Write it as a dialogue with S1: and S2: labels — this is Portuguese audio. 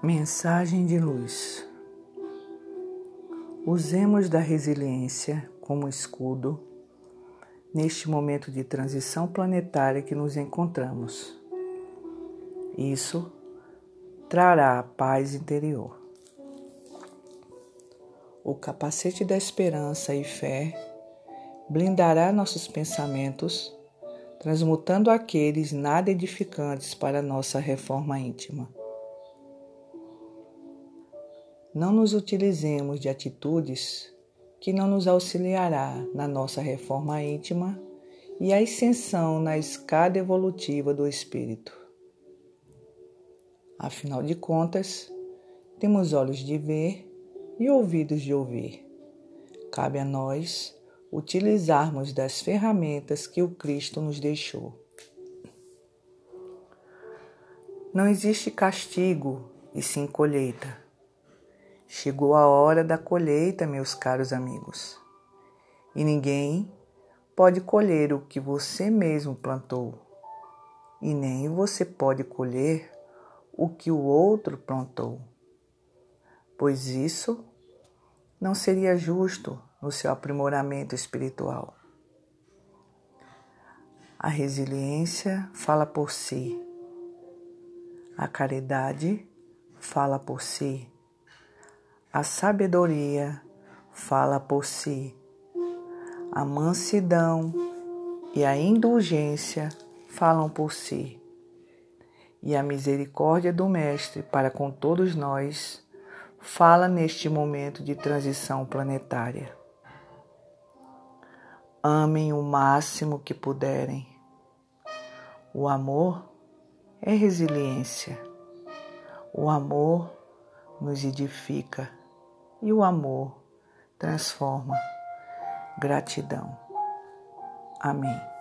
S1: Mensagem de luz. Usemos da resiliência como escudo neste momento de transição planetária que nos encontramos. Isso trará paz interior. O capacete da esperança e fé blindará nossos pensamentos, transmutando aqueles nada edificantes para nossa reforma íntima não nos utilizemos de atitudes que não nos auxiliará na nossa reforma íntima e ascensão na escada evolutiva do espírito. Afinal de contas, temos olhos de ver e ouvidos de ouvir. Cabe a nós utilizarmos das ferramentas que o Cristo nos deixou. Não existe castigo e sim colheita. Chegou a hora da colheita, meus caros amigos, e ninguém pode colher o que você mesmo plantou, e nem você pode colher o que o outro plantou, pois isso não seria justo no seu aprimoramento espiritual. A resiliência fala por si, a caridade fala por si a sabedoria fala por si. A mansidão e a indulgência falam por si. E a misericórdia do Mestre para com todos nós fala neste momento de transição planetária. Amem o máximo que puderem. O amor é resiliência. O amor nos edifica e o amor transforma. Gratidão. Amém.